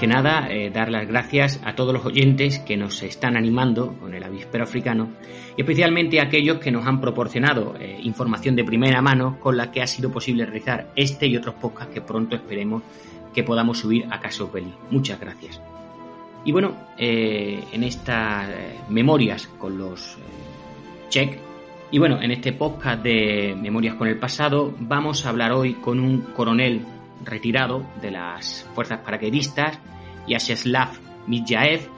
Que nada, eh, dar las gracias a todos los oyentes que nos están animando con el avispero africano y especialmente a aquellos que nos han proporcionado eh, información de primera mano con la que ha sido posible realizar este y otros podcasts que pronto esperemos que podamos subir a Caso Belli. Muchas gracias. Y bueno, eh, en estas memorias con los check y bueno, en este podcast de Memorias con el pasado vamos a hablar hoy con un coronel retirado de las fuerzas paracaidistas, Yasheslav Midjaev,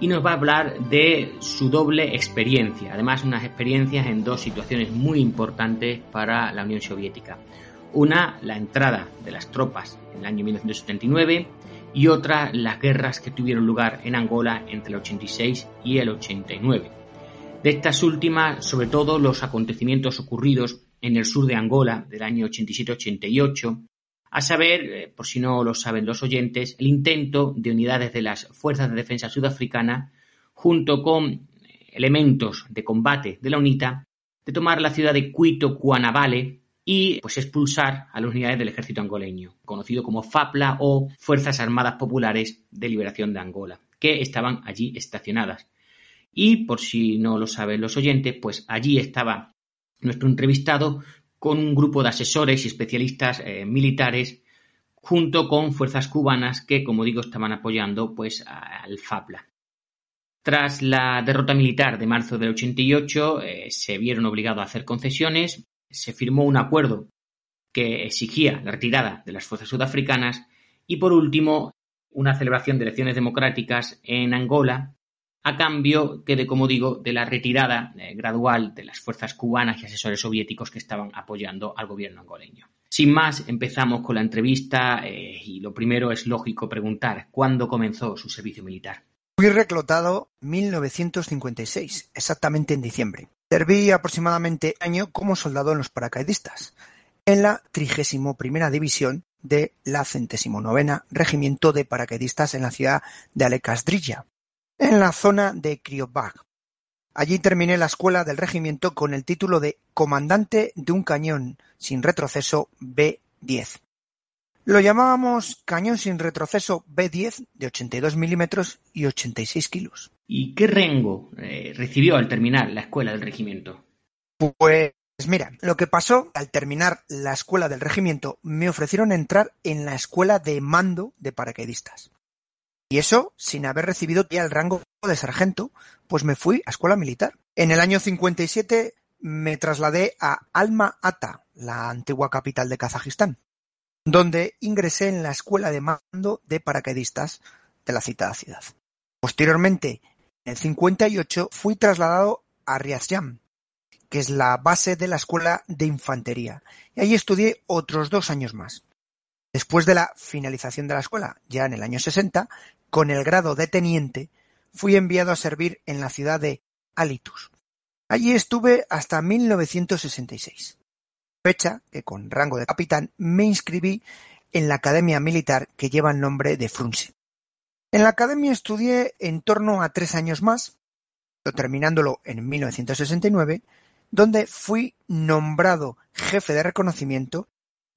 y nos va a hablar de su doble experiencia, además unas experiencias en dos situaciones muy importantes para la Unión Soviética. Una, la entrada de las tropas en el año 1979 y otra, las guerras que tuvieron lugar en Angola entre el 86 y el 89. De estas últimas, sobre todo los acontecimientos ocurridos en el sur de Angola del año 87-88, a saber, eh, por si no lo saben los oyentes, el intento de unidades de las Fuerzas de Defensa Sudafricana, junto con elementos de combate de la UNITA, de tomar la ciudad de Cuito Cuanavale y pues expulsar a las unidades del ejército angoleño, conocido como FAPLA o Fuerzas Armadas Populares de Liberación de Angola, que estaban allí estacionadas. Y por si no lo saben los oyentes, pues allí estaba nuestro entrevistado con un grupo de asesores y especialistas eh, militares junto con fuerzas cubanas que, como digo, estaban apoyando pues al FAPLA. Tras la derrota militar de marzo del 88, eh, se vieron obligados a hacer concesiones, se firmó un acuerdo que exigía la retirada de las fuerzas sudafricanas y, por último, una celebración de elecciones democráticas en Angola a cambio que de, como digo, de la retirada eh, gradual de las fuerzas cubanas y asesores soviéticos que estaban apoyando al gobierno angoleño. Sin más, empezamos con la entrevista eh, y lo primero es lógico preguntar cuándo comenzó su servicio militar. Fui reclutado 1956, exactamente en diciembre. Serví aproximadamente año como soldado en los paracaidistas, en la 31 División de la 109 Regimiento de Paracaidistas en la ciudad de Alekasdrilla, en la zona de Kriovbag. Allí terminé la escuela del regimiento con el título de Comandante de un cañón sin retroceso B-10. Lo llamábamos cañón sin retroceso B-10 de 82 milímetros y 86 kilos. ¿Y qué rango eh, recibió al terminar la escuela del regimiento? Pues mira, lo que pasó al terminar la escuela del regimiento me ofrecieron entrar en la escuela de mando de paracaidistas. Y eso sin haber recibido ya el rango de sargento, pues me fui a escuela militar. En el año 57 me trasladé a Alma Ata, la antigua capital de Kazajistán, donde ingresé en la escuela de mando de paracaidistas de la citada ciudad. Posteriormente, en el 58 fui trasladado a Ryazan, que es la base de la escuela de infantería, y allí estudié otros dos años más. Después de la finalización de la escuela, ya en el año 60, con el grado de teniente, fui enviado a servir en la ciudad de Alitus. Allí estuve hasta 1966, fecha que con rango de capitán me inscribí en la academia militar que lleva el nombre de Frunze. En la academia estudié en torno a tres años más, terminándolo en 1969, donde fui nombrado jefe de reconocimiento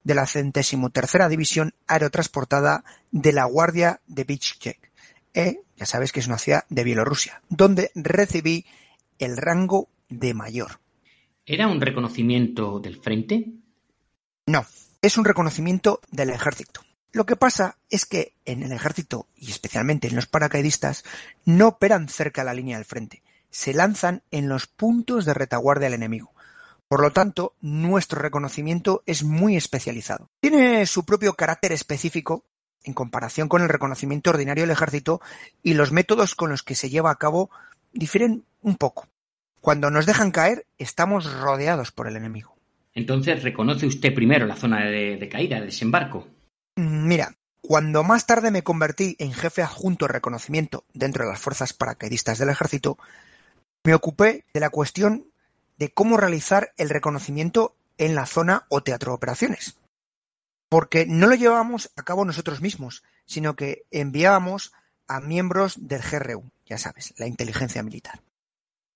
de la centésimo tercera división aerotransportada de la Guardia de Bichkek, E, ya sabes que es una ciudad de Bielorrusia, donde recibí el rango de mayor. ¿Era un reconocimiento del frente? No, es un reconocimiento del ejército. Lo que pasa es que en el ejército, y especialmente en los paracaidistas, no operan cerca de la línea del frente, se lanzan en los puntos de retaguardia del enemigo. Por lo tanto, nuestro reconocimiento es muy especializado. Tiene su propio carácter específico en comparación con el reconocimiento ordinario del ejército y los métodos con los que se lleva a cabo difieren un poco. Cuando nos dejan caer, estamos rodeados por el enemigo. Entonces, ¿reconoce usted primero la zona de, de caída, de desembarco? Mm, Mira, cuando más tarde me convertí en jefe adjunto de reconocimiento dentro de las fuerzas paracaidistas del ejército, me ocupé de la cuestión de cómo realizar el reconocimiento en la zona o teatro de operaciones. Porque no lo llevábamos a cabo nosotros mismos, sino que enviábamos a miembros del GRU, ya sabes, la inteligencia militar.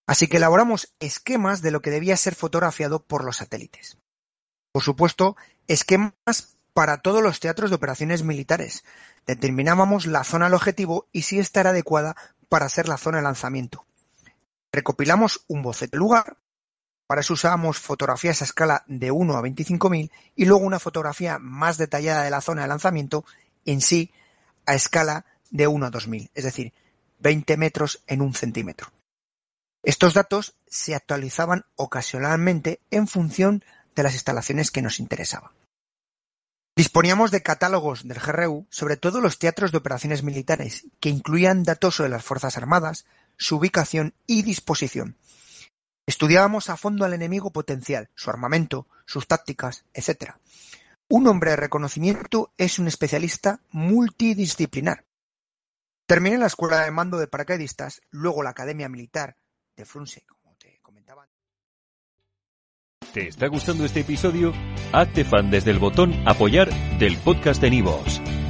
Así que elaboramos esquemas de lo que debía ser fotografiado por los satélites. Por supuesto, esquemas para todos los teatros de operaciones militares. Determinábamos la zona del objetivo y si ésta era adecuada para ser la zona de lanzamiento. Recopilamos un boceto del lugar, para eso usábamos fotografías a escala de 1 a 25.000 y luego una fotografía más detallada de la zona de lanzamiento en sí a escala de 1 a 2.000, es decir, 20 metros en un centímetro. Estos datos se actualizaban ocasionalmente en función de las instalaciones que nos interesaban. Disponíamos de catálogos del GRU sobre todos los teatros de operaciones militares, que incluían datos sobre las Fuerzas Armadas, su ubicación y disposición. Estudiábamos a fondo al enemigo potencial, su armamento, sus tácticas, etc. Un hombre de reconocimiento es un especialista multidisciplinar. Terminé la escuela de mando de paracaidistas, luego la Academia Militar de Frunze, como te comentaba. ¿Te está gustando este episodio? Hazte fan desde el botón Apoyar del podcast de Nivos.